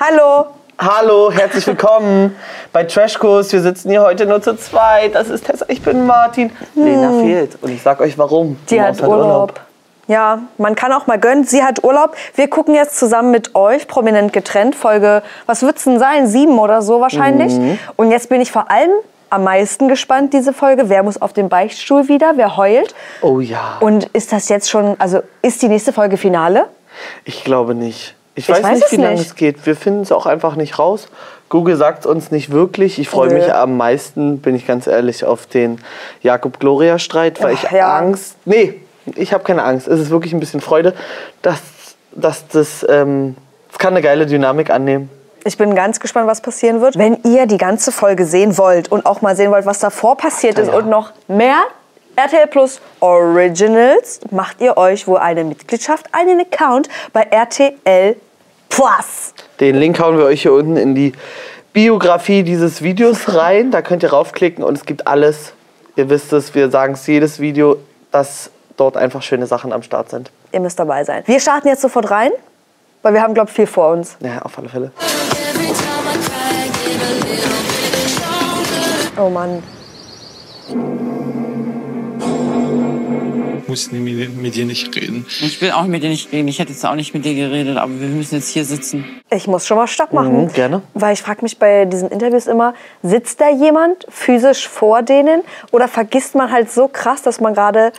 Hallo. Hallo, herzlich willkommen bei Trashkurs. Wir sitzen hier heute nur zu zweit. Das ist Tessa, ich bin Martin. Lena fehlt und ich sag euch warum. Hm. Die Die hat Maus Urlaub. Ja, man kann auch mal gönnen. Sie hat Urlaub. Wir gucken jetzt zusammen mit euch, prominent getrennt, Folge, was wird's denn sein? Sieben oder so wahrscheinlich. Mhm. Und jetzt bin ich vor allem am meisten gespannt, diese Folge. Wer muss auf den Beichtstuhl wieder? Wer heult? Oh ja, Und ist das jetzt schon, also ist die nächste Folge Finale? ich glaube nicht. Ich Ich weiß, weiß nicht, wie lange es geht. Wir finden es auch einfach nicht raus. Google sagt es uns nicht wirklich. Ich freue mich am meisten, bin ich ganz ehrlich, auf den Jakob-Gloria-Streit, weil Ach, ich ja. Angst. Nee, ich habe keine Angst. Es ist wirklich ein bisschen Freude, dass, dass das. Ähm, es kann eine geile Dynamik annehmen. Ich bin ganz gespannt, was passieren wird. Wenn ihr die ganze Folge sehen wollt und auch mal sehen wollt, was davor passiert ist Ja. und noch mehr RTL Plus Originals, macht ihr euch wohl eine Mitgliedschaft, einen Account bei RTL Plus. Den Link hauen wir euch hier unten in die Biografie dieses Videos rein. Da könnt ihr raufklicken und es gibt alles. Ihr wisst es, wir sagen es jedes Video, dass dort einfach schöne Sachen am Start sind. Ihr müsst dabei sein. Wir starten jetzt sofort rein, weil wir haben, glaube ich, viel vor uns. Ja, auf alle Fälle. Oh Mann. Muss mit, mit dir nicht reden. Ich will auch mit dir nicht reden. Ich hätte jetzt auch nicht mit dir geredet, aber wir müssen jetzt hier sitzen. Ich muss schon mal Stopp machen. Mhm, gerne. Weil ich frage mich bei diesen Interviews immer, sitzt da jemand physisch vor denen oder vergisst man halt so krass, dass man gerade,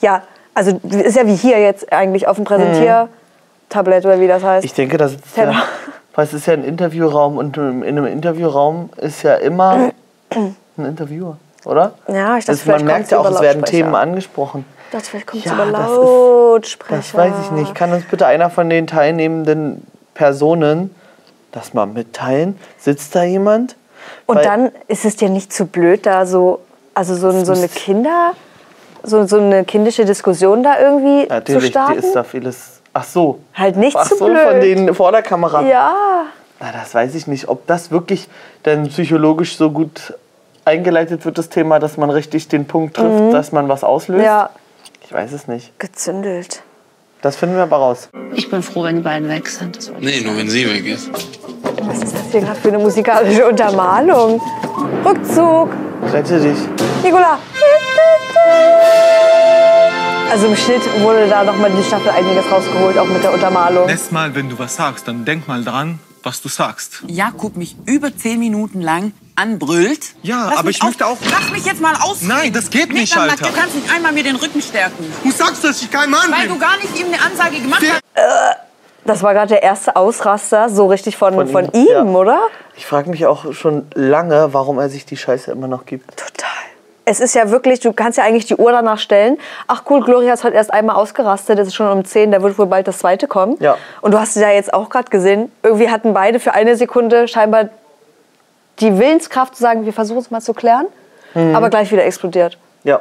ja, also ist ja wie hier jetzt eigentlich auf dem Präsentiertablett oder wie das heißt. Ich denke, das ist ja, weil es ist ja ein Interviewraum und in einem Interviewraum ist ja immer ein Interviewer, oder? Ja, ich dachte, das, vielleicht Man merkt ja auch, es werden. Themen angesprochen. Dachte, vielleicht kommt es Ja, über das ist- Lautsprecher. Das weiß ich nicht. Kann uns bitte einer von den teilnehmenden Personen das mal mitteilen? Sitzt da jemand? Und Weil- dann ist es dir nicht zu blöd, da so, also so, so eine Kinder, so, so eine kindische Diskussion da irgendwie zu Natürlich, die starten? ist da vieles. Ach so. Halt nicht Ach zu so, blöd. von denen vor der Kamera. Ja. Na, das weiß ich nicht. Ob das wirklich dann psychologisch so gut eingeleitet wird, das Thema, dass man richtig den Punkt trifft, dass man was auslöst? Mhm. Ja, Ich weiß es nicht. gezündelt. Das finden wir aber raus. Ich bin froh, wenn die beiden weg sind. Das Nee, nur wenn sie weg ist. Was ist das hier gerade für eine musikalische Untermalung? Rückzug. Rette dich. Nicola. Also im Schnitt wurde da nochmal die Staffel einiges rausgeholt, auch mit der Untermalung. Nächstes Mal, wenn du was sagst, dann denk mal dran, was du sagst. Jakob mich über zehn Minuten lang anbrüllt. Ja, Lass aber ich möchte auch- Lass mich jetzt mal aus. Nein, das geht nicht, dann, Alter. Du kannst nicht einmal mir den Rücken stärken. Du sagst, dass ich kein Mann Weil du gar nicht ihm eine Ansage gemacht Der- hast. Das war gerade der erste Ausraster, so richtig von, von, Von ihm, ihm, ja. oder? Ich frage mich auch schon lange, warum er sich die Scheiße immer noch gibt. Es ist ja wirklich, du kannst ja eigentlich die Uhr danach stellen. Ach cool, Gloria ist heute erst einmal ausgerastet, das ist schon um 10, da wird wohl bald das zweite kommen. Ja. Und du hast es ja jetzt auch gerade gesehen, irgendwie hatten beide für eine Sekunde scheinbar die Willenskraft zu sagen, wir versuchen es mal zu klären, Mhm. aber gleich wieder explodiert. Ja.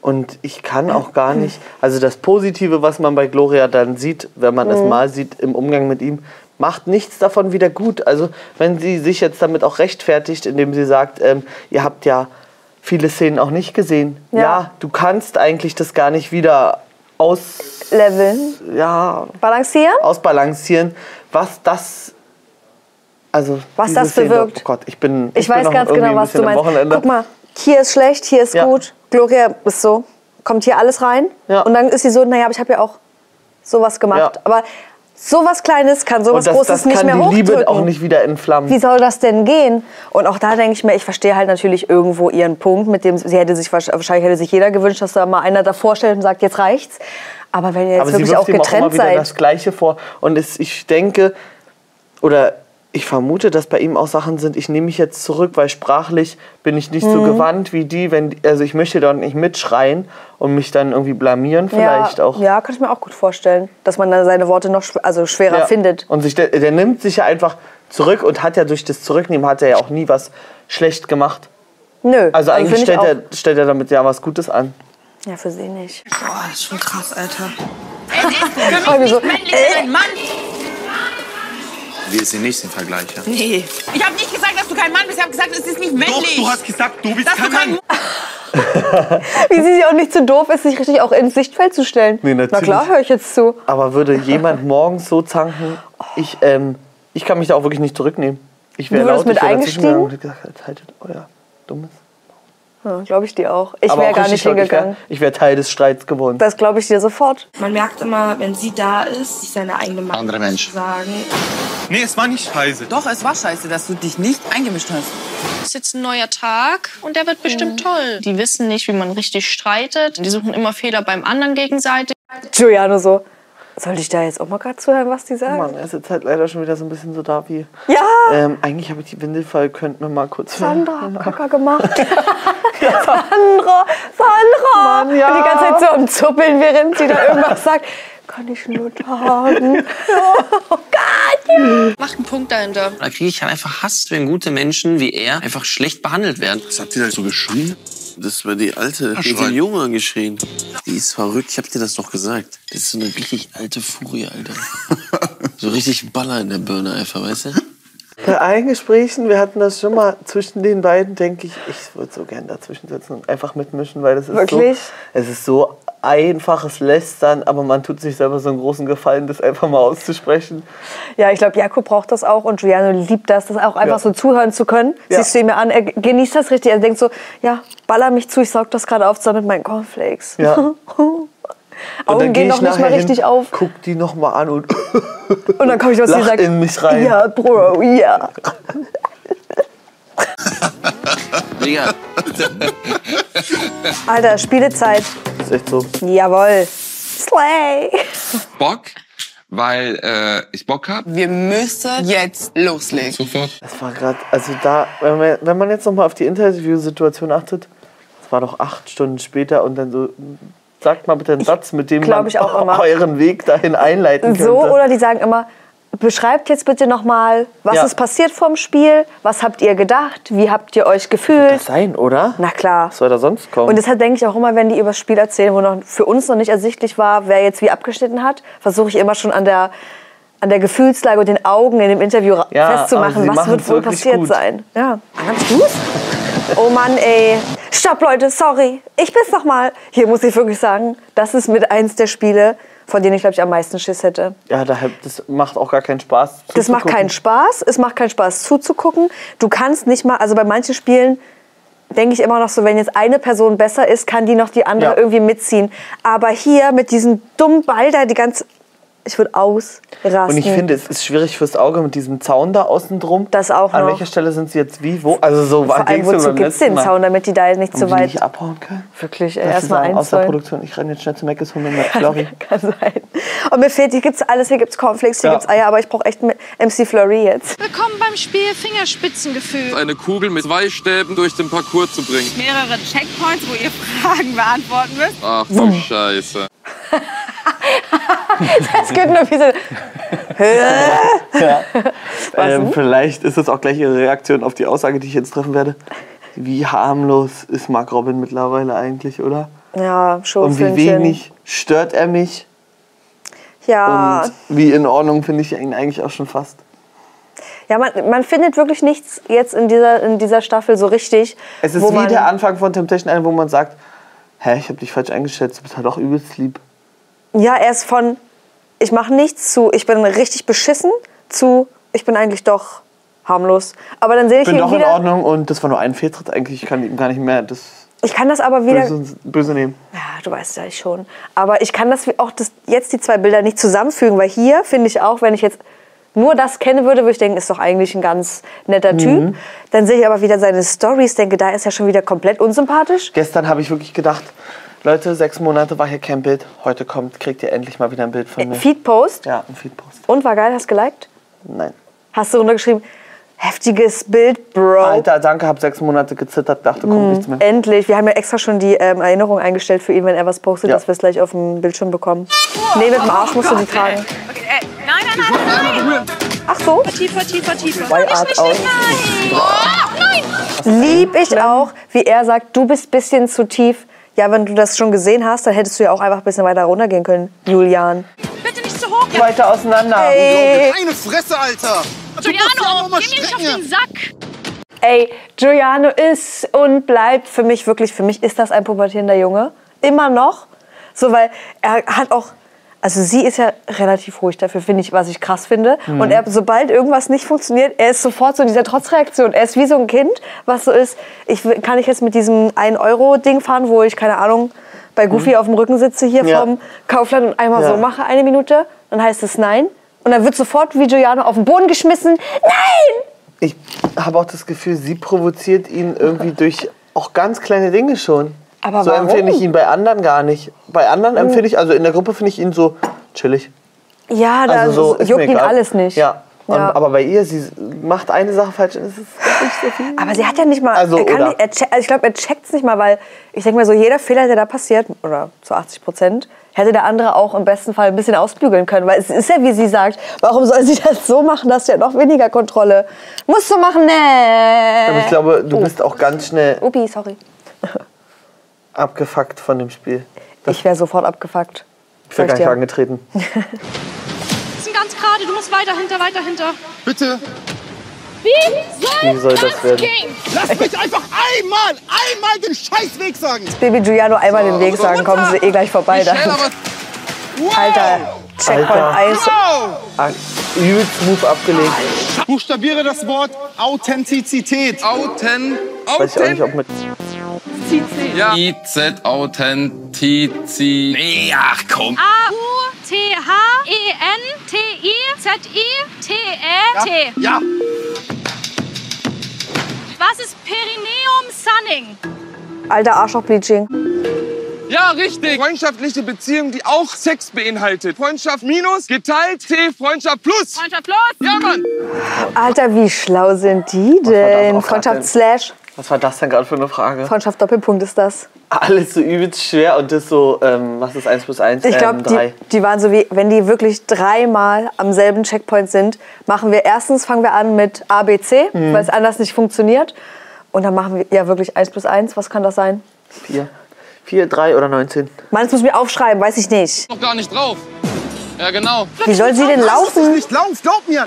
Und ich kann auch gar nicht, also das Positive, was man bei Gloria dann sieht, wenn man Mhm. es mal sieht im Umgang mit ihm, macht nichts davon wieder gut. Also wenn sie sich jetzt damit auch rechtfertigt, indem sie sagt, ähm, ihr habt ja viele Szenen auch nicht gesehen. Ja. Ja. du kannst eigentlich das gar nicht wieder aus, Leveln, ja, balancieren. ausbalancieren, was das, also Was das Szene- bewirkt. Oh Gott, ich bin, Ich, bin weiß noch ganz genau, was du meinst. Guck mal, hier ist schlecht, hier ist Ja. gut. Gloria ist so, kommt hier alles rein. Ja. Und dann ist sie so, naja, aber ich habe ja auch sowas gemacht. Ja. Aber sowas Kleines kann sowas das, Großes das nicht kann mehr die hochdrücken. Liebe auch nicht wieder entflammen. Wie soll das denn gehen? Und auch da denke ich mir, ich verstehe halt natürlich irgendwo ihren Punkt, mit dem sie hätte sich wahrscheinlich hätte sich jeder gewünscht, dass da mal einer davor stellt und sagt, jetzt reicht's. Aber wenn ihr jetzt Aber sie wirklich auch auch getrennt wieder seid, das Gleiche vor. Und es, ich denke, oder ich vermute, dass bei ihm auch Sachen sind, ich nehme mich jetzt zurück, weil sprachlich bin ich nicht Mhm. so gewandt wie die, wenn, also ich möchte dort nicht mitschreien und mich dann irgendwie blamieren vielleicht ja, auch. ja, kann ich mir auch gut vorstellen, dass man dann seine Worte noch also schwerer Ja. findet. Und sich, der, der nimmt sich ja einfach zurück und hat ja durch das Zurücknehmen hat er ja auch nie was schlecht gemacht. Nö, Also eigentlich stellt er, stellt er damit ja was Gutes an. Ja, für sie nicht. Boah, das ist schon krass, Alter. Für mich so, Männlich ist ein Mann. Wir sind nicht im Vergleich. Ja? Nee. Ich habe nicht gesagt, dass du kein Mann bist. Ich habe gesagt, es ist nicht männlich. Doch, du hast gesagt, du bist dass du kein kein Mann. Wie sie sich auch nicht zu doof ist, sich richtig auch ins Sichtfeld zu stellen. Nee, Na natürlich. klar, höre ich jetzt zu. Aber würde jemand morgens so zanken, ich, ähm, Ich kann mich da auch wirklich nicht zurücknehmen. Ich wäre laut, ich mit wäre dazwischen eingestiegen? gegangen und gesagt, haltet euer dummes. Ja, glaube ich dir auch. Ich Aber wäre auch gar nicht wär- hingegangen. Ich wäre Teil des Streits geworden. Das glaube ich dir sofort. Man merkt immer, wenn sie da ist, sich seine eigene Meinung Andere Mensch. sagen. Nee, es war nicht scheiße. Doch, es war scheiße, dass du dich nicht eingemischt hast. Es ist jetzt ein neuer Tag und der wird bestimmt toll. Die wissen nicht, wie man richtig streitet. Die suchen immer Fehler beim anderen gegenseitig. Giuliano so. Soll ich da jetzt auch mal gerade zuhören, was die sagen? Mann, er sitzt halt leider schon wieder so ein bisschen so da wie. Ja, Ähm, eigentlich habe ich die Windel voll, könnten wir mal kurz. Sandra hat Kaka gemacht. Sandra, Sandra. Mann, ja. Und die ganze Zeit so am Zuppeln, während sie da irgendwas sagt. Kann ich nur tagen. Macht einen Punkt dahinter. Da kriege ich halt einfach Hass, wenn gute Menschen wie er einfach schlecht behandelt werden. Was habt ihr da so geschrien? Das war die alte, Ach, die den Jungen angeschrien. Die ist verrückt, ich hab dir das doch gesagt. Das ist so eine richtig alte Furie, Alter. so richtig Baller in der Birne einfach, weißt du? Bei allen Gesprächen, wir hatten das schon mal zwischen den beiden, denke ich, ich würde so gern dazwischen sitzen und einfach mitmischen, weil das ist Wirklich? so. Es ist so einfaches Lästern, aber man tut sich selber so einen großen Gefallen, das einfach mal auszusprechen. Ja, ich glaube, Jakob braucht das auch und Giuliano liebt das, das auch einfach Ja. so zuhören zu können. Ja. Siehst du ihn mir an, er genießt das richtig. Er denkt so, ja, baller mich zu, ich saug das gerade auf zusammen mit meinen Cornflakes. Ja. Und Augen geh gehen ich noch nicht mal richtig hin, auf. Guck die noch mal an und Und dann komme ich sie lach sagt. in mich rein. Ja, Bro, ja. Digga, Alter, Spielezeit. Ist echt so. Jawohl. Slay. Bock, weil äh, ich Bock hab. Wir müssen jetzt loslegen. Sofort. Das war gerade, also da, wenn man, wenn man jetzt noch mal auf die Interviewsituation achtet, das war doch acht Stunden später und dann so, sagt mal bitte einen Satz, mit dem man ich auch immer. euren Weg dahin einleiten könnte. So, oder die sagen immer, beschreibt jetzt bitte nochmal, was Ja. ist passiert vorm Spiel, was habt ihr gedacht, wie habt ihr euch gefühlt. Das sein, oder? Na klar. Was soll da sonst kommen? Und deshalb denke ich auch immer, wenn die über das Spiel erzählen, wo noch für uns noch nicht ersichtlich war, wer jetzt wie abgeschnitten hat, versuche ich immer schon an der, an der Gefühlslage und den Augen in dem Interview Ja, festzumachen, sie was wird wohl passiert gut. sein. Ja. Kannst du's? Oh Mann, ey. Stopp, Leute, sorry. Ich bin's noch mal. Hier muss ich wirklich sagen, das ist mit eins der Spiele, von denen ich, glaube ich, am meisten Schiss hätte. ja, da, das macht auch gar keinen Spaß. Das macht keinen Spaß. Es macht keinen Spaß zuzugucken. Du kannst nicht mal, also bei manchen Spielen denke ich immer noch so, wenn jetzt eine Person besser ist, kann die noch die andere Ja. irgendwie mitziehen. Aber hier mit diesem dummen Ball da die ganze, ich würde ausrasten. Und ich finde, es ist schwierig fürs Auge mit diesem Zaun da außen drum. Das auch An noch. welcher Stelle sind sie jetzt wie? Wo? Also so vor allem, wozu gibt es den Mal? Zaun, damit die da jetzt nicht zu die weit... nicht abhauen können? Wirklich, sie erstmal eins aus der. Produktion, ich renne jetzt schnell zu Mc's holen mir McFlurry. Kann sein. Und mir fehlt, hier gibt's alles, hier gibt's Cornflakes, hier Ja. gibt's Eier, aber ich brauche echt mit MC Flurry jetzt. Willkommen beim Spiel Fingerspitzengefühl. Eine Kugel mit zwei Stäben durch den Parcours zu bringen. Mehrere Checkpoints, wo ihr Fragen beantworten müsst. Ach du Scheiße. Es gibt nur wie so... Ähm, vielleicht ist das auch gleich Ihre Reaktion auf die Aussage, die ich jetzt treffen werde. Wie harmlos ist Mark Robin mittlerweile eigentlich, oder? Ja, schon Und wie wenig stört er mich? Ja, Und wie in Ordnung finde ich ihn eigentlich auch schon fast. Ja, man, man findet wirklich nichts jetzt in dieser, in dieser Staffel so richtig. Es ist wie der Anfang von Temptation Island, wo man sagt, hä, ich habe dich falsch eingeschätzt, du bist halt auch übelst lieb. Ja, er ist von, ich mache nichts zu, ich bin richtig beschissen, zu, ich bin eigentlich doch harmlos. Aber dann sehe ich bin ihn doch in. Ordnung und das war nur ein Fehltritt eigentlich. Ich kann ihm gar nicht mehr das Ich kann das aber wieder. böse, böse nehmen. Ja, du weißt ja ich schon. Aber ich kann das wie- auch das, jetzt die zwei Bilder nicht zusammenfügen, weil hier finde ich auch, wenn ich jetzt nur das kennen würde, würde ich denken, ist doch eigentlich ein ganz netter Typ. Dann sehe ich aber wieder seine Stories, denke, da ist er schon wieder komplett unsympathisch. Gestern habe ich wirklich gedacht, Leute, sechs Monate war hier kein Bild. Heute kommt, kriegt ihr endlich mal wieder ein Bild von mir. Feedpost. Ja, ein Feedpost. Und war geil, hast geliked? Nein. Hast du runtergeschrieben, heftiges Bild, Bro. Alter, danke, hab sechs Monate gezittert, dachte, kommt nichts mehr. Endlich. Wir haben ja extra schon die ähm, Erinnerung eingestellt für ihn, wenn er was postet, Ja. dass wir es gleich auf dem Bildschirm bekommen. nee, mit dem Arsch musst du die tragen. Okay, äh, nein, nein, nein, nein. Ach so. Tiefer, tiefer, tiefer. Zwei Art aus. Lieb ich auch, wie er sagt, du bist bisschen zu tief. Ja, wenn du das schon gesehen hast, dann hättest du ja auch einfach ein bisschen weiter runtergehen können, Julian. Bitte nicht zu hoch. Ja, Weiter auseinander. Ey, Eine Fresse, Alter! Giuliano, geh mir nicht auf den Sack. ey, Giuliano ist und bleibt für mich wirklich, für mich ist das ein pubertierender Junge. Immer noch. So, weil er hat auch Also sie ist ja relativ ruhig dafür, finde ich, was ich krass finde. Mhm. Und er, sobald irgendwas nicht funktioniert, er ist sofort so in dieser Trotzreaktion. Er ist wie so ein Kind, was so ist, ich, kann ich jetzt mit diesem 1-Euro-Ding fahren, wo ich, keine Ahnung, bei Goofy auf dem Rücken sitze hier Mhm. Ja. vom Kaufland und einmal Ja. so mache, eine Minute, dann heißt es nein. Und dann wird sofort wie Giuliano auf den Boden geschmissen. Nein! Ich habe auch das Gefühl, sie provoziert ihn irgendwie durch auch ganz kleine Dinge schon. Aber so warum? empfinde ich ihn bei anderen gar nicht. Bei anderen empfinde ich, also in der Gruppe finde ich ihn so chillig. Ja, da Also so juckt ihn egal. alles nicht. Ja. Und, Ja. Aber bei ihr, sie macht eine Sache falsch und es ist nicht so viel. Aber sie hat ja nicht mal. Also, er nicht, er check, also ich glaube, er checkt es nicht mal, weil ich denke mal so, jeder Fehler, der da passiert, oder zu 80 Prozent, hätte der andere auch im besten Fall ein bisschen ausbügeln können. Weil es ist ja, wie sie sagt, warum soll sie das so machen, dass sie hat noch weniger Kontrolle? Musst du machen, ne? Aber ich glaube, du bist auch ganz schnell Upi, sorry. abgefuckt von dem Spiel. Ich wäre sofort abgefuckt. Ich wäre gar ich nicht angetreten. sind ganz gerade, du musst weiter hinter, weiter hinter. Bitte, Wie Wie soll das werden? lass mich einfach einmal, einmal den Scheißweg sagen. Baby Giuliano einmal den Weg sagen, kommen sie eh gleich vorbei. Dann. Alter, Checkpoint Alter. Eis. Ah, Übelst smooth abgelegt. Buchstabiere das Wort Authentizität. Authen. Weiß ich auch nicht, ob mit. Ja. IZ Authentizi. Nee, ach komm. A-U-T-H-E-N-T-I-Z-I-T-E-T. Ja, Was ist Perineum Sunning? Alter Arschloch-Bleaching. Ja, richtig. Freundschaftliche Beziehung, die auch Sex beinhaltet. Freundschaft minus, geteilt, T, Freundschaft plus. Freundschaft plus. Ja, Mann. Alter, wie schlau sind die denn? Freundschaft denn? Slash. Was war das denn gerade für eine Frage? Freundschaft Doppelpunkt ist das. Alles so übelst schwer und das so, ähm, was ist 1 plus 1? Ich glaube, ähm, die, 3. die waren so wie, wenn die wirklich dreimal am selben Checkpoint sind, machen wir erstens, fangen wir an mit ABC, Mhm. weil es anders nicht funktioniert. Und dann machen wir ja wirklich 1 plus 1. Was kann das sein? 4. 4, 3 oder 19? Mann, das muss ich mir aufschreiben, weiß ich nicht. Noch gar nicht drauf. Ja, genau. Wie soll sie denn lass laufen? nicht, lauf, glaub mir.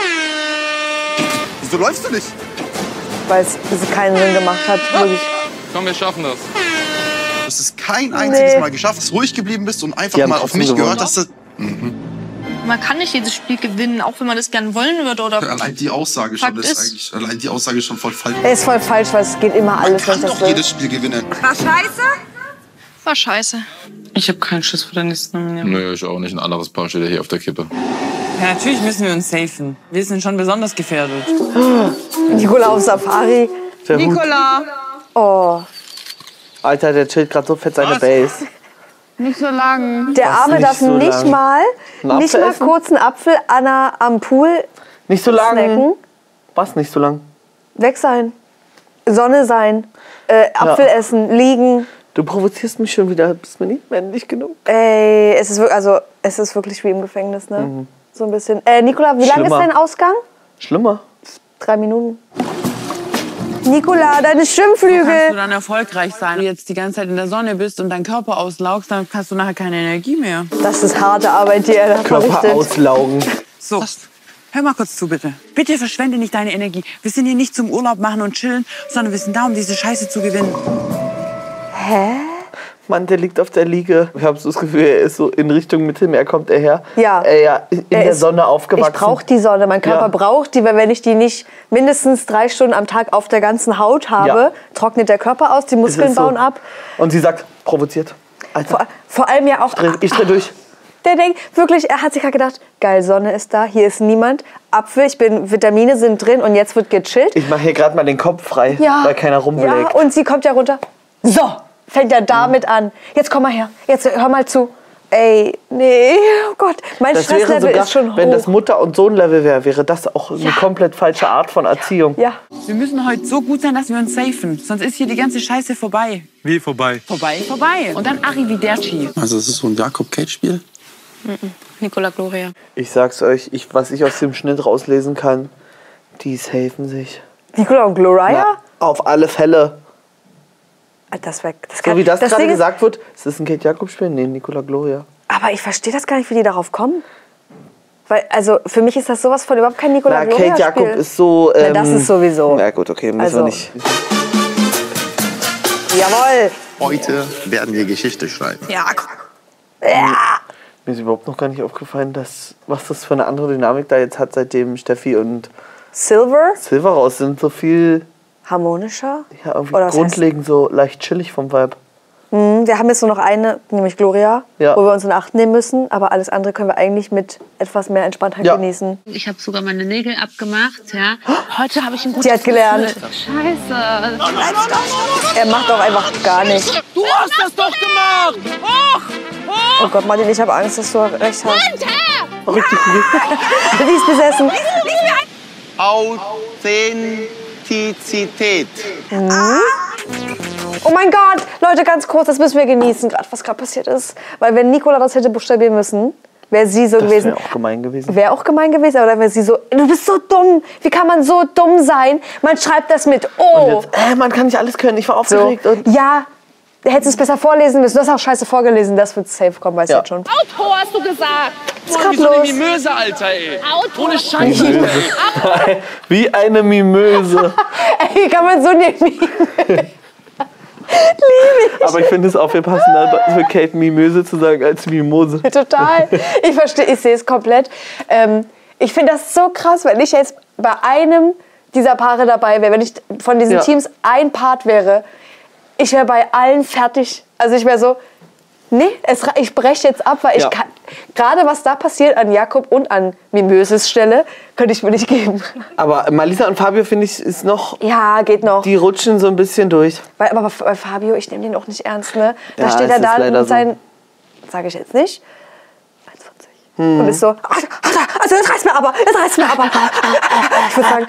Wieso läufst du nicht? Weil es keinen Sinn gemacht hat. Wirklich. Komm, wir schaffen das. Du hast es kein einziges Nee. Mal geschafft, dass du ruhig geblieben bist und einfach Die mal auf mich gewonnen. gehört hast. Man kann nicht jedes Spiel gewinnen, auch wenn man das gern wollen würde. Oder Allein die Aussage schon ist, ist- eigentlich, allein die Aussage ist schon voll falsch. Er ist voll falsch, weil es geht immer Man alles, wenn kann doch jedes Spiel gewinnen. war scheiße. Ich habe keinen Schiss vor der nächsten Nominierung. Nö, ich auch nicht. Ein anderes Paar steht ja hier auf der Kippe. Ja, natürlich müssen wir uns safen. Wir sind schon besonders gefährdet. Nicola auf Safari. Der. Nicola! Oh, Alter, der chillt gerade so fett seine Base. Nicht so lang. der Arme nicht darf so nicht lang. mal, Einen nicht Apfel mal essen? kurz einen Apfel an der, am Pool Nicht so lang. snacken. Was nicht so lang? Weg sein. Sonne sein. Äh, Apfel essen, liegen. Du provozierst mich schon wieder. Bist mir nicht männlich genug. Ey, es ist, wirklich, also, es ist wirklich wie im Gefängnis, ne? So ein bisschen. Äh, Nicola, wie lang ist dein Ausgang? Schlimmer. Drei Minuten. Nicola, deine Kannst du Schwimmflügel. dann erfolgreich sein, wenn du jetzt die ganze Zeit in der Sonne bist und deinen Körper auslaugst, dann hast du nachher keine Energie mehr. Das ist harte Arbeit, die er da Körper verrichtet. auslaugen. So, hör mal kurz zu, bitte. Bitte verschwende nicht deine Energie. Wir sind hier nicht zum Urlaub machen und chillen, sondern wir sind da, um diese Scheiße zu gewinnen. Mann, der liegt auf der Liege. Ich habe so das Gefühl, er ist so in Richtung Mittelmeer, kommt er her. Ja. Äh, ja in Er der ist- Sonne aufgewachsen. Ich brauche die Sonne. Mein Körper Ja. braucht die, weil wenn ich die nicht mindestens drei Stunden am Tag auf der ganzen Haut habe, Ja. trocknet der Körper aus, die Muskeln so. bauen ab. Und sie sagt, provoziert. Vor, vor allem ja auch. ich dreh durch. Der denkt wirklich, er hat sich gerade gedacht, geil, Sonne ist da, hier ist niemand. Apfel, ich bin, Vitamine sind drin und jetzt wird gechillt. Ich mache hier gerade mal den Kopf frei, Ja. weil keiner Ja, rumbelägt. und sie kommt ja runter. So, fängt er damit an. Jetzt komm mal her, jetzt hör mal zu. Ey, nee, oh Gott, mein das wäre Stresslevel sogar, ist schon hoch. wenn das Mutter- und Sohn-Level wäre, wäre das auch eine komplett falsche Art von Erziehung. ja, Wir müssen heute so gut sein, dass wir uns safen. Sonst ist hier die ganze Scheiße vorbei. Wie vorbei? Vorbei, vorbei. Und dann Arrivederci. Also das ist so ein Jakob-Cage-Spiel. Nicola Gloria. Ich sag's euch, ich, was ich aus dem Schnitt rauslesen kann, die safen sich. Nicola und Gloria? Ja, auf alle Fälle. Ah, Das, wär, das So kann, wie das, gerade gesagt wird, ist das ein Kate Jakob-Spiel? Nee, Nicola Gloria. Aber ich verstehe das gar nicht, wie die darauf kommen. Weil, also für mich ist das sowas von überhaupt kein Nicola Na, Gloria Kate Jakob ist so. Na, Ähm, das ist sowieso. Na gut, okay, müssen Also- wir nicht. Jawohl. Heute werden wir Geschichte schreiben. Ja, Mir ist überhaupt noch gar nicht aufgefallen, dass, was das für eine andere Dynamik da jetzt hat, seitdem Steffi und Silver, Silver raus sind. So viel, harmonischer. ja, irgendwie Oder heißt- grundlegend so leicht chillig vom Vibe. Hm, Wir haben jetzt nur noch eine, nämlich Gloria, Ja. wo wir uns in Acht nehmen müssen. Aber alles andere können wir eigentlich mit etwas mehr Entspanntheit Ja. genießen. Ich habe sogar meine Nägel abgemacht, ja. Heute habe ich ein gutes Sie hat gelernt. Gefühl. Scheiße. Er macht auch einfach gar nichts. Du hast das doch gemacht! Hoch! Oh Gott, Martin, ich habe Angst, dass du recht hast. Richtig gut. Sie ist besessen. Authentizität. Oh mein Gott, Leute, ganz kurz, das müssen wir genießen, gerade was gerade passiert ist. Weil wenn Nicola das hätte buchstabieren müssen, wäre sie so Das gewesen. wäre auch gemein gewesen. Wäre auch gemein gewesen, aber dann wäre sie so, du bist so dumm. Wie kann man so dumm sein? Man schreibt das mit O. Und jetzt, äh, man kann nicht alles können. Ich war so. aufgeregt. Und Ja, hättest du es besser vorlesen müssen. Du hast auch scheiße vorgelesen, das wird safe kommen, weiß ich Ja. jetzt schon. Auto hast du gesagt. Was ist gerade Wie so eine? Mimöse, Alter, ey. Auto. Ohne Scheiße. Wie eine Mimöse. Ey, wie kann man so nehmen? Aber ich finde es auch viel passender, für Kate Mimöse zu sagen als Mimose. Total. Ich verstehe, ich sehe es komplett. Ähm, ich finde das so krass, wenn ich jetzt bei einem dieser Paare dabei wäre, wenn ich von diesen Ja. Teams ein Part wäre, ich wäre bei allen fertig. Also ich wäre so, nee, es, ich breche jetzt ab, weil ich Ja. kann, gerade was da passiert an Jakob und an Mimöses Stelle, könnte ich mir nicht geben. Aber Malisa und Fabio, finde ich, ist noch. Ja, geht noch. Die rutschen so ein bisschen durch. Weil, aber bei Fabio, ich nehme den auch nicht ernst, ne? Da Ja, steht er da mit so. seinen, sage ich jetzt nicht, 1,40. Hm. Und ist so, also, also jetzt reißt mir aber, jetzt reißt mir aber. Ich würde sagen,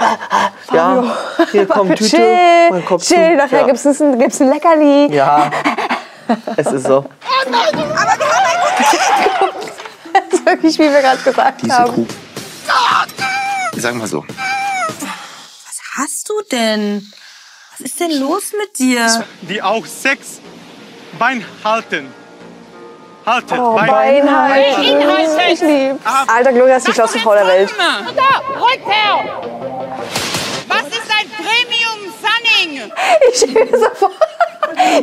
Fabio, Ja, hier kommt Tüte, chill, mein Kopf chill, zu. nachher Ja. gibt's ein, gibt's ein Leckerli. Ja, es ist so. Das ist wirklich, wie wir gerade gesagt Diese haben. Kuh. Sag mal so. Was hast du denn? Was ist denn los mit dir? Die auch sechs Bein halten. Halten, Oh, Bein. Bein halten. Ich lieb's. Alter, Gloria ist die schlauste Frau der Welt. Was ist ein Premium Sunning? Ich stelle mir so vor,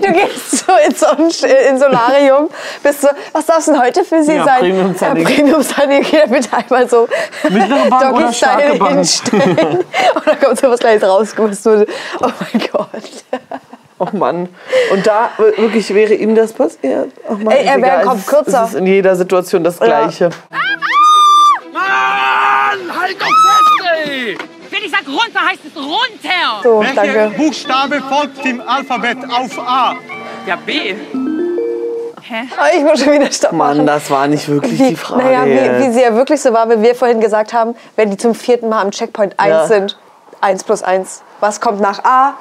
du gehst so ins, Solarium, bist so, was darf es denn heute für sie Ja, sein? Premium Sunning. Ja, Premium Sunning, okay, bitte einmal so Mittlere Bank oder Doggy-Style starke Bank? hinstellen. Und dann kommt so was Kleines rausgewusst. Oh mein Gott. Oh Mann. Und da wirklich wäre ihm das passiert. Oh Mann, Ey, er ist wäre. Kopf kürzer. Es ist in jeder Situation das Gleiche. Mann, halt doch fest, ey! Wenn ich sag runter, heißt es runter! So, Welcher danke. Buchstabe folgt im Alphabet auf A? Ja, B. Oh, ich muss schon wieder Stopp Mann, machen. das war nicht wirklich Wie, die Frage. naja, wie, wie sie ja wirklich so war, wie wir vorhin gesagt haben, wenn die zum vierten Mal am Checkpoint 1 Ja. sind. 1 plus 1. Was kommt nach A?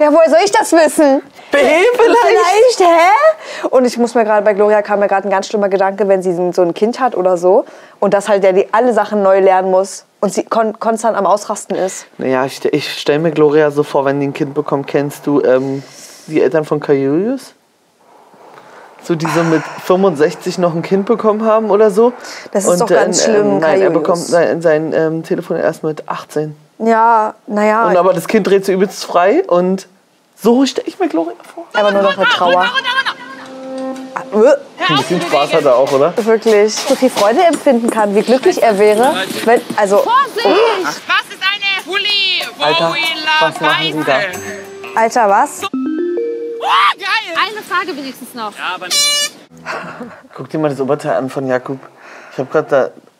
Ja, woher soll ich das wissen? B vielleicht? Vielleicht, hä? Und ich muss mir gerade, bei Gloria kam mir gerade ein ganz schlimmer Gedanke, wenn sie so ein Kind hat oder so und das halt der, die alle Sachen neu lernen muss und sie kon konstant am Ausrasten ist. Naja, ich, ich stelle mir Gloria so vor, wenn die ein Kind bekommt, kennst du ähm, die Eltern von Julius? So, die so mit 65 noch ein Kind bekommen haben oder so. Das ist doch ganz schlimm, Ähm, nein, er Julius. bekommt sein, sein ähm, Telefon erst mit 18. Ja, naja, Und aber das Kind dreht sich übelst frei und so stelle ich mir Gloria vor. aber nur noch eine Trauer. Ein bisschen Spaß hat er auch, oder? Wirklich. So viel Freude empfinden kann, wie glücklich er wäre. Wenn, also, Was ist eine Fully Alter, was machen Sie da? Alter, was? Oh, geil! Eine Frage wenigstens noch. Guck dir mal das Oberteil an von Jakub. Ich habe gerade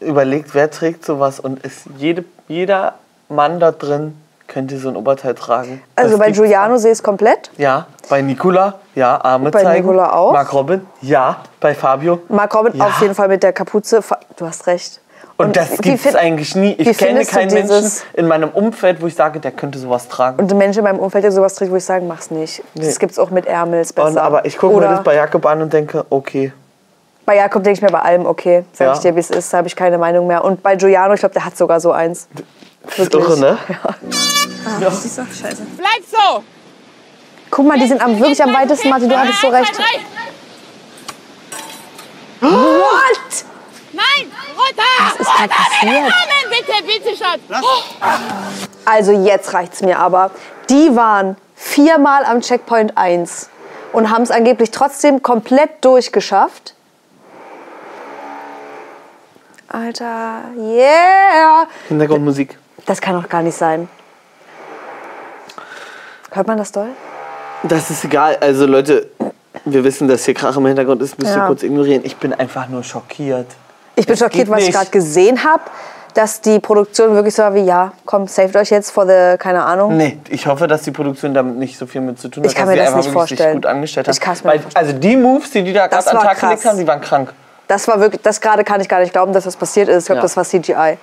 da überlegt, wer trägt sowas und ist jede, jeder Mann da drin könnte so ein Oberteil tragen. Also Das bei Giuliano sehe ich es komplett. Ja, bei Nicola, ja, Arme Bei zeigen. Nicola auch. Mark Robin, ja, bei Fabio. Mark Robin Ja. auf jeden Fall mit der Kapuze. Du hast recht. Und, das wie gibt es eigentlich nie. Ich kenne keinen Menschen in meinem Umfeld, wo ich sage, der könnte sowas tragen. Und ein Mensch in meinem Umfeld, der sowas trägt, wo ich sage, mach's nicht. Nee. Das gibt's auch mit Ärmels besser. Und, aber ich gucke mir das bei Jakob an und denke, okay. bei Jakob denke ich mir bei allem, okay, sag Ja. ich dir, wie es ist, da habe ich keine Meinung mehr. Und bei Giuliano, ich glaube, der hat sogar so eins. Das ist irre, ne? Bleib so! Guck mal, die sind am, wirklich am weitesten, Martin, du hattest so recht. What? Nein, runter! Was ist da passiert? Nein, bitte, bitte, Schatz! Also jetzt reicht's mir aber. Die waren viermal am Checkpoint 1 und haben es angeblich trotzdem komplett durchgeschafft. Alter, yeah! Hintergrundmusik. Das kann doch gar nicht sein. Hört man das doll? Das ist egal. Also Leute, wir wissen, dass hier Krach im Hintergrund ist. Müsst ihr Ja. kurz ignorieren. Ich bin einfach nur schockiert. Ich bin Es schockiert, was ich gerade gesehen habe, dass die Produktion wirklich so war wie, ja, komm, saved euch jetzt for the, keine Ahnung. Nee, ich hoffe, dass die Produktion damit nicht so viel mit zu tun hat. Ich kann mir das nicht vorstellen. gut angestellt haben. Ich kann's mir Weil, nicht Also die Moves, die die da gerade an den Tag gelegt haben, die waren krank. Das war wirklich, das gerade kann ich gar nicht glauben, dass das passiert ist. Ich glaube, Ja. das war CGI.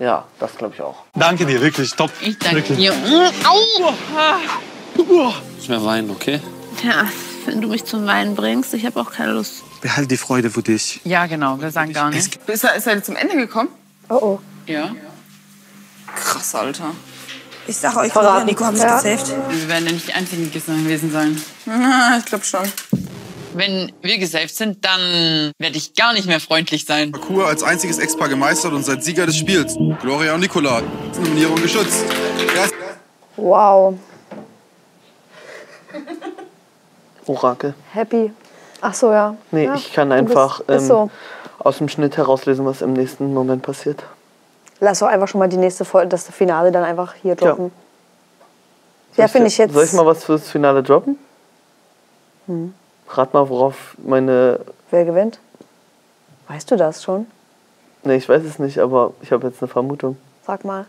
Ja, das glaube ich auch. Danke dir, wirklich, top. Ich danke Wirklich. dir. Au! Nicht mehr weinen, okay? Ja, wenn du mich zum Weinen bringst, ich habe auch keine Lust. Behalt die Freude für dich. Ja, genau, wir sagen gar nichts. Ist er, ist er zum Ende gekommen? Oh oh. Ja. Krass, Alter. Ich sag euch, Nico haben sich Ja. gesaved. Wir werden ja nicht die einzigen gewesen sein. ich glaube schon. Wenn wir gesaved sind, dann werde ich gar nicht mehr freundlich sein. Parcours als einziges Ex-Paar gemeistert und seid Sieger des Spiels. Gloria und Nicola. Nominierung geschützt. Erst Wow. Orakel. Happy. Ach so, ja. Nee, ja, ich kann bist- einfach ist ähm, so. aus dem Schnitt herauslesen, was im nächsten Moment passiert. Lass doch einfach schon mal die nächste Folge, das Finale dann einfach hier droppen. Ja, Soll finde ich jetzt. Soll ich mal was fürs Finale droppen? Hm. Rat mal, worauf meine. Wer gewinnt? Weißt du das schon? Nee, ich weiß es nicht, aber ich habe jetzt eine Vermutung. Sag mal.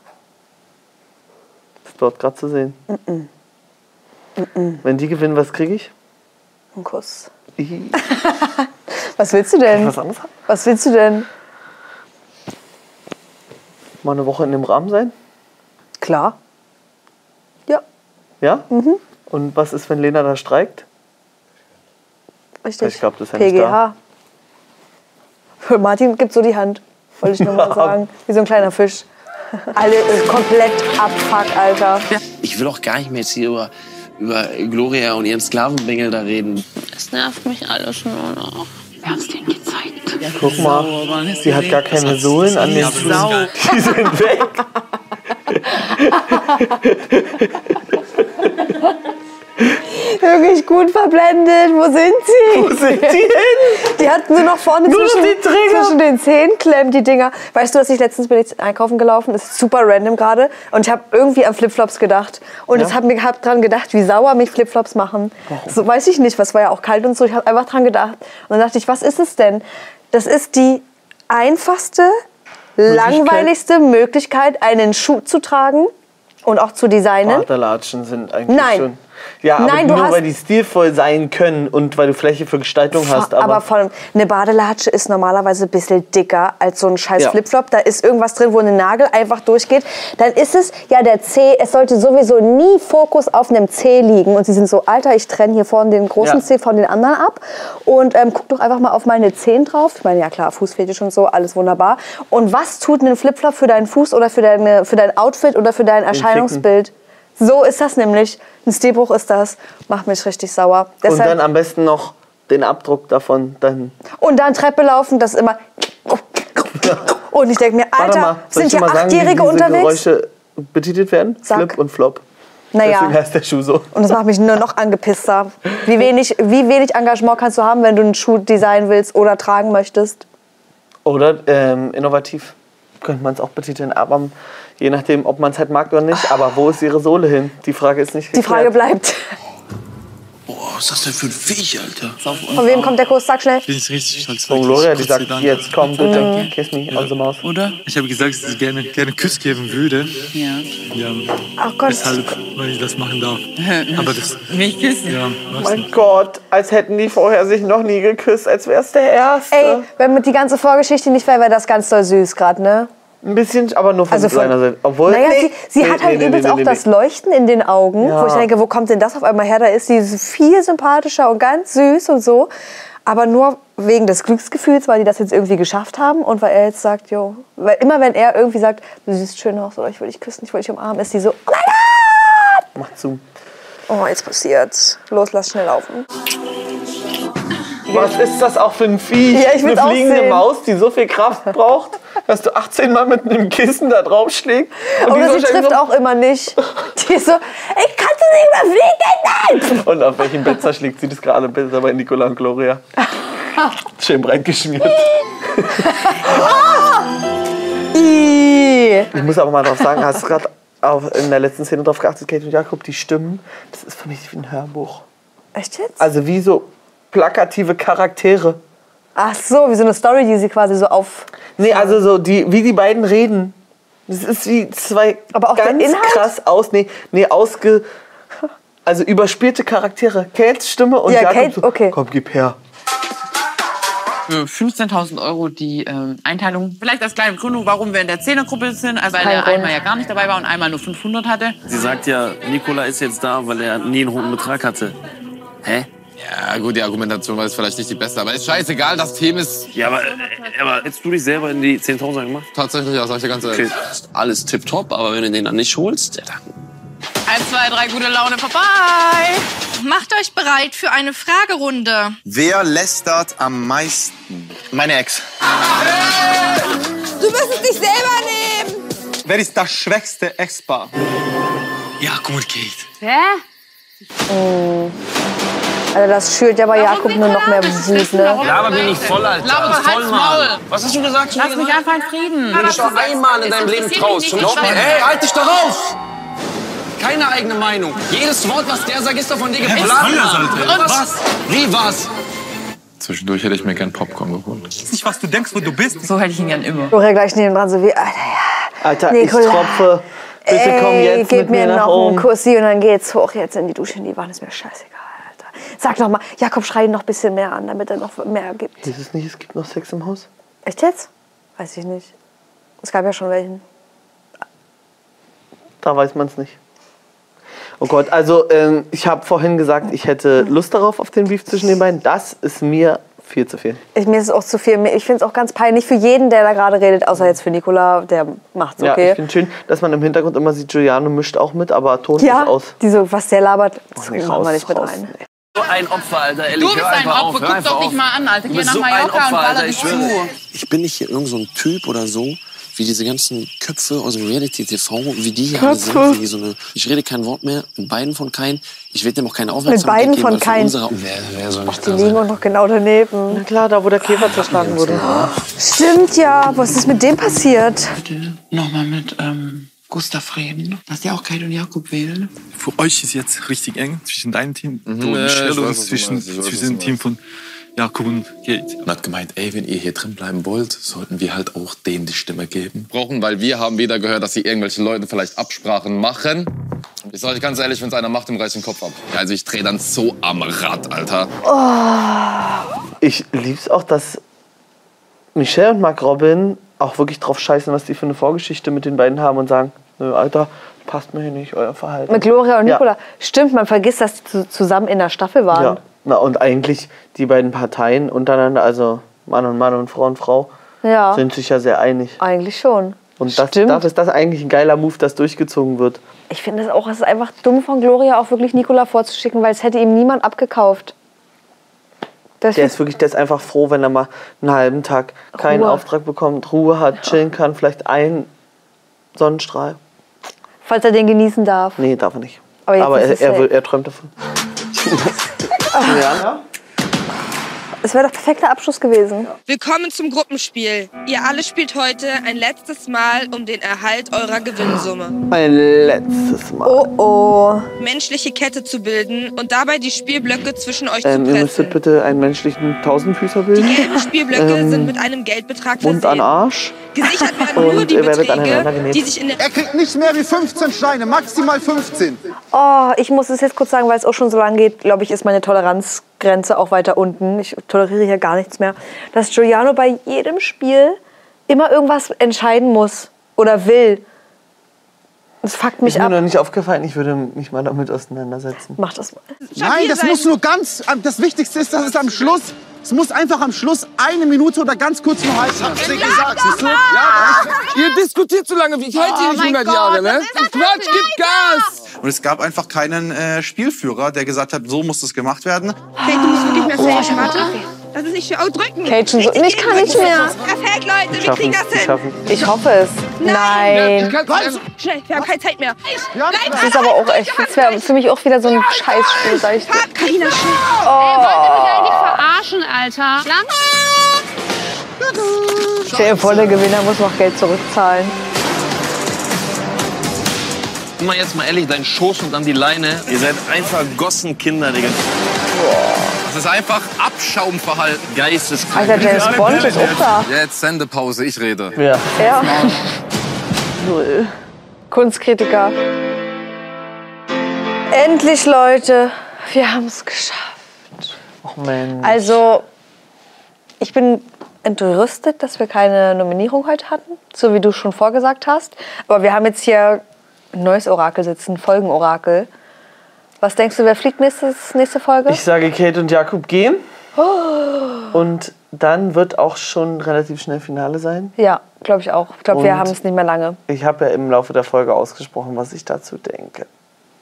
Ist dort gerade zu sehen. Mm -mm. Wenn die gewinnen, was kriege ich? Ein Kuss. Was willst du denn? Was anderes? Was willst du denn? Mal eine Woche in dem Rahmen sein? Klar. Ja, Ja? Mhm. Und was ist, wenn Lena da streikt? Richtig. Ich glaube, das ist ja PGH. Für Martin gibt so die Hand. Wollte ich nur mal sagen. Wie so ein kleiner Fisch. Alle ist komplett abfuck, Alter. Ich will auch gar nicht mehr jetzt hier über, über Gloria und ihren Sklavenbengel da reden. Es nervt mich alles nur noch. Wir haben es denen gezeigt. Guck mal, sie hat gar keine Sohlen an den Füßen. Die sind weg. Wirklich gut verblendet. Wo sind sie? Wo sind die hin? Die hatten sie noch vorne Nur noch zwischen, die Träger. zwischen den Zehen klemmt, die Dinger. Weißt du, dass ich letztens bin ich einkaufen gelaufen? Das ist super random gerade. Und ich habe irgendwie an Flipflops gedacht. Und Ja? ich habe mir hab dran gedacht, wie sauer mich Flipflops machen. So weiß ich nicht, was war ja auch kalt und so. Ich habe einfach dran gedacht. Und dann dachte ich, was ist es denn? Das ist die einfachste, langweiligste Möglichkeit, einen Schuh zu tragen und auch zu designen. Badelatschen sind eigentlich Nein. schon. Ja, aber Nein, nur weil die stilvoll sein können und weil du Fläche für Gestaltung hast. aber, Aber, vor allem, eine Badelatsche ist normalerweise ein bisschen dicker als so ein scheiß Ja. Flipflop. Da ist irgendwas drin, wo ein Nagel einfach durchgeht. Dann ist es ja der Zeh. Es sollte sowieso nie Fokus auf einem Zeh liegen. Und sie sind so, Alter, ich trenne hier vorne den großen Ja. Zeh von den anderen ab. Und ähm, guck doch einfach mal auf meine Zehen drauf. Ich meine, ja klar, Fußfetisch und so, alles wunderbar. Und was tut ein Flipflop für deinen Fuß oder für, deine, für dein Outfit oder für dein Erscheinungsbild? So ist das nämlich. Ein Stilbruch ist das. Macht mich richtig sauer. und Deshalb- dann am besten noch den Abdruck davon. Dann und dann Treppe laufen, das ist immer. Und ich denke mir, Alter, mal, sind hier sagen, Achtjährige diese unterwegs? Geräusche betitelt werden? Sag. Flip und Flop. Naja. Deswegen heißt der Schuh so. Und das macht mich nur noch angepisster. Wie wenig, wie wenig Engagement kannst du haben, wenn du einen Schuh designen willst oder tragen möchtest? Oder ähm, innovativ könnte man es auch betiteln. Aber je nachdem, ob man es halt mag oder nicht. Aber wo ist ihre Sohle hin? Die Frage ist nicht Die Frage geklärt. bleibt. Boah, was ist das denn für ein Viech, Alter? Von wem kommt der Kuss? Sag schnell. Bin ich richtig stolz. Von. Gloria, die sagt, Dank. jetzt komm bitte, Mhm. kiss me on the mouth. Oder? Ich habe gesagt, dass ich gerne, gerne Kuss geben würde. Ja. Ja, Ach Gott. deshalb, weil ich das machen darf. Aber das, Mich küssen? ja, Oh mein Gott, als hätten die vorher sich noch nie geküsst, als wäre es der Erste. Ey, wenn mit die ganze Vorgeschichte nicht wäre, wäre das ganz doll süß gerade, ne? Ein bisschen, aber nur von Also von- seiner Seite. Obwohl, Naja, nee, sie, sie nee, hat halt nee, nee, auch das. Leuchten in den Augen, Ja. wo ich denke, wo kommt denn das auf einmal her? Da ist sie viel sympathischer und ganz süß und so. Aber nur wegen des Glücksgefühls, weil die das jetzt irgendwie geschafft haben und weil er jetzt sagt, jo, weil immer wenn er irgendwie sagt, du siehst schön aus oder ich will dich küssen, ich will dich umarmen, ist die so, oh mein Gott! Mach zu. Oh, jetzt passiert's. Los, lass schnell laufen. Was ist das auch für ein Viech? Ja, ich Eine fliegende. Maus, die so viel Kraft braucht, dass du 18 Mal mit einem Kissen da drauf schlägst. Oder sie trifft so- auch immer nicht. Die ist so, ich kann sie nicht mehr fliegen, nein! Und auf welchem Bett zerschlägt sie das gerade? Bitte bei Nicola und Gloria. Schön breit geschmiert. Ich muss aber mal drauf sagen, hast du gerade in der letzten Szene drauf geachtet, Kate und Jakob, die Stimmen, das ist für mich wie ein Hörbuch. Echt jetzt? Also wie so plakative Charaktere. Ach so, wie so eine Story, die sie quasi so auf. Nee, also so die, wie die beiden reden. Das ist wie zwei Aber auch der ganz krass aus, nee, nee, ausge, also überspielte Charaktere. Kates Stimme und Ja, Jakob Kate, so, okay. komm, gib her. Für 15.000 Euro die ähm, Einteilung. Vielleicht als kleine Begründung, warum wir in der Zehnergruppe sind. Also weil Kein er einmal ja gar nicht dabei war und einmal nur 500 hatte. Sie sagt ja, Nikola ist jetzt da, weil er nie einen hohen Betrag hatte. Hä? Ja, gut, die Argumentation war jetzt vielleicht nicht die beste, aber ist scheißegal, das Thema ist Ja, aber, äh, aber hättest du dich selber in die 10.000 gemacht? tatsächlich, ja, sag ich dir ganz ehrlich. Okay, ist alles tipptopp, aber wenn du den dann nicht holst, ja, dann Eins, zwei, drei, gute Laune, vorbei. Macht euch bereit für eine Fragerunde. Wer lästert am meisten? Meine Ex. Du wirst es dich selber nehmen. Wer ist das schwächste Ex-Paar? Ja, und Kate. Oh. Also das schürt ja bei Jakob nur noch mehr Wut, ne? Laber mich nicht voll, Alter. Laber voll, Mann. Maul. Was hast du gesagt? Lass mich einfach in Frieden. Wenn du schon einmal in deinem Leben traust. ich Hey, halt dich darauf! Keine eigene Meinung. Jedes Wort, was der sagt, ist doch von dir was geplant. das? Und was? Wie was? Zwischendurch hätte ich mir gern Popcorn geholt. Nicht, was du denkst, wo du bist. So hätte ich ihn gern immer. Florian gleich neben dran, so wie, Alter, ja. Alter, Nikola. ich tropfe. Bitte komm Ey, jetzt gib mit mir mir nach noch einen oben. Kussi und dann geht's hoch jetzt in die Dusche in die Wanne. Ist mir scheißegal. Sag noch mal, Jakob schreit noch ein bisschen mehr an, damit er noch mehr gibt. Ist es nicht, es gibt noch Sex im Haus? Echt jetzt? Weiß ich nicht. Es gab ja schon welchen. Da weiß man es nicht. Oh Gott, also ähm, ich habe vorhin gesagt, ich hätte Lust darauf, auf den Beef zwischen den beiden. Das ist mir viel zu viel. Ich, mir ist es auch zu viel. Ich finde es auch ganz peinlich für jeden, der da gerade redet, außer jetzt für Nikola, der macht's Ja, ich okay. finde schön, dass man im Hintergrund immer sieht, Giuliano mischt auch mit, aber Ton Ja, ist aus. die so, was der labert, das nee, raus, wir nicht mit raus. rein. So ein Opfer, Alter. Ehrlich, Du bist ein Opfer. auf. Guck doch nicht mal an, Alter. Geh nach so Mallorca und Opfer, baller Alter. dich zu. Ich bin nicht hier irgend so ein Typ oder so, wie diese ganzen Köpfe aus dem Reality-TV, wie die hier alle sind. Köpfe. Wie so eine, ich rede kein Wort mehr, mit beiden von kein. Ich werde dem auch keine Mit Aufmerksamkeit beiden geben, von weil für kein. unsere- Wer, wer soll nicht Die da liegen sein? auch noch genau daneben. Na klar, da wo der Käfer zerschlagen wurde. Stimmt ja. Was ist mit dem passiert? Bitte nochmal mit ähm, Gustav reden, dass der auch Kate und Jakob wählen. Für euch ist jetzt richtig eng zwischen deinem Team du ja, und Michelle zwischen, weiß, zwischen dem Team von Jakob und Kate. Und hat gemeint, ey, wenn ihr hier drin bleiben wollt, sollten wir halt auch denen die Stimme geben. Brauchen, weil wir haben wieder gehört, dass sie irgendwelche Leute vielleicht Absprachen machen. Ich sage euch ganz ehrlich, wenn es einer macht, dem reiß ich den Kopf ab. Also ich drehe dann so am Rad, Alter. Ich lieb's auch, dass Michelle und Mark Robin auch wirklich drauf scheißen, was die für eine Vorgeschichte mit den beiden haben und sagen, nö, Alter, passt mir hier nicht, euer Verhalten. Mit Gloria und Ja. Nikola. Stimmt, man vergisst, dass die zu, zusammen in der Staffel waren. Ja. Na, und eigentlich die beiden Parteien untereinander, also Mann und Mann und Frau und Frau, Ja, sind sich ja sehr einig. eigentlich schon. Und das, Stimmt. dafür ist das eigentlich ein geiler Move, dass durchgezogen wird. Ich finde es auch, es ist einfach dumm von Gloria, auch wirklich Nikola vorzuschicken, weil es hätte ihm niemand abgekauft. Das Der ist wirklich, der ist einfach froh, wenn er mal einen halben Tag keinen Ruhe. Auftrag bekommt, Ruhe hat, chillen kann, vielleicht einen Sonnenstrahl. falls er den genießen darf. Nee, darf er nicht. Aber Aber er, er, er träumt davon. ja. Es wäre doch perfekter Abschluss gewesen. Willkommen zum Gruppenspiel. Ihr alle spielt heute ein letztes Mal um den Erhalt eurer Gewinnsumme. Ein letztes Mal. Oh oh. Menschliche Kette zu bilden und dabei die Spielblöcke zwischen euch Ähm, zu ihr pressen. müsstet bitte einen menschlichen Tausendfüßer bilden. Die gelben Spielblöcke Ähm, sind mit einem Geldbetrag Mund an versehen. Arsch. Gesichert werden nur Und die ihr Beträge, die sich in der... Er kriegt nicht mehr wie 15 Steine, maximal 15. Oh, ich muss es jetzt kurz sagen, weil es auch schon so lange geht, glaube ich, ist meine Toleranzgrenze auch weiter unten. Ich toleriere hier gar nichts mehr. Dass Giuliano bei jedem Spiel immer irgendwas entscheiden muss oder will. Das fuckt Ist mich mir ab. noch nicht aufgefallen, ich würde mich mal damit auseinandersetzen. Mach das mal. Nein, das muss nur ganz. Das Wichtigste ist, dass es am Schluss. Es muss einfach am Schluss eine Minute oder ganz kurz nur heißen. Hab's dir gesagt, siehst du? Ja, Ihr diskutiert zu lange, ich halte hier nicht 100 Jahre, ne? Quatsch, gib Gas! Und es gab einfach keinen äh, Spielführer, der gesagt hat, so muss das gemacht werden. Hey, du musst wirklich mehr safe. Warte. Das ist nicht für drücken. Kate schon so, ich kann nicht mehr. Perfekt, Leute, wir Schaffen, kriegen das hin. schaffen. Ich hoffe es. Nein. Schnell, wir haben keine Zeit mehr. Das ist aber auch echt, das wäre für mich auch wieder so ein Scheißspiel, sag ich dir. Carina, schnell. Ey, wollt ihr mich eigentlich verarschen, Alter? Lang Stell dir vor, der Gewinner muss noch Geld zurückzahlen. Guck mal jetzt mal ehrlich, dein Schoß und dann die Leine. Ihr seid einfach Gossenkinder, Digga. Das ist einfach Abschaumverhalten. Geisteskrank. Alter, James Bond ist auch da. Jetzt Sendepause, ich rede. Ja. Ja. Null. Kunstkritiker. Endlich, Leute. Wir haben es geschafft. Och Mensch. Also, ich bin entrüstet, dass wir keine Nominierung heute hatten, so wie du schon vorgesagt hast. Aber wir haben jetzt hier ein neues Orakel sitzen, Folgenorakel. Was denkst du, wer fliegt nächstes, nächste Folge? Ich sage, Kate und Jakob gehen. Oh. Und dann wird auch schon relativ schnell Finale sein. Ja, glaube ich auch. Ich glaube, wir haben es nicht mehr lange, Ich habe ja im Laufe der Folge ausgesprochen, was ich dazu denke.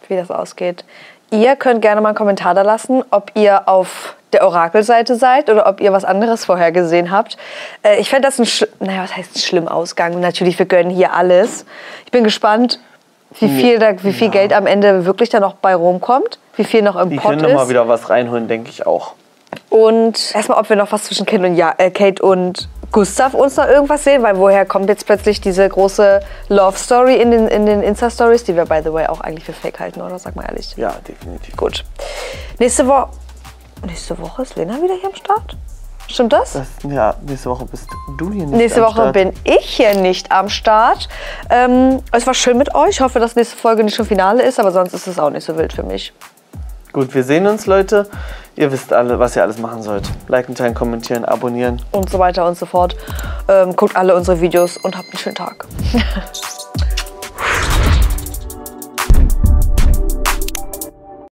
wie das ausgeht. Ihr könnt gerne mal einen Kommentar da lassen, ob ihr auf der Orakelseite seid oder ob ihr was anderes vorher gesehen habt. Äh, ich fände das ein, sch naja, was heißt schlimm Ausgang? Natürlich, wir gönnen hier alles. Ich bin gespannt, wie viel, da, wie viel Geld am Ende wirklich dann noch bei rumkommt, wie viel noch im Die Pot können noch mal ist. wieder was reinholen, denke ich auch. Und erstmal, ob wir noch was zwischen Kate und, ja, äh, Kate und Gustav uns noch irgendwas sehen, weil woher kommt jetzt plötzlich diese große Love Story in den, in den Insta-Stories, die wir, by the way, auch eigentlich für fake halten, oder? Sag mal ehrlich. Ja, definitiv. Gut. Nächste Woche. Nächste Woche ist Lena wieder hier am Start? Stimmt das? Das, ja, nächste Woche bist du hier nicht Nächste am Woche Start. bin ich hier nicht am Start. Ähm, es war schön mit euch. Ich hoffe, dass nächste Folge nicht schon Finale ist, aber sonst ist es auch nicht so wild für mich. Gut, wir sehen uns, Leute. Ihr wisst alle, was ihr alles machen sollt. Liken, teilen, kommentieren, abonnieren. Und so weiter und so fort. Ähm, guckt alle unsere Videos und habt einen schönen Tag.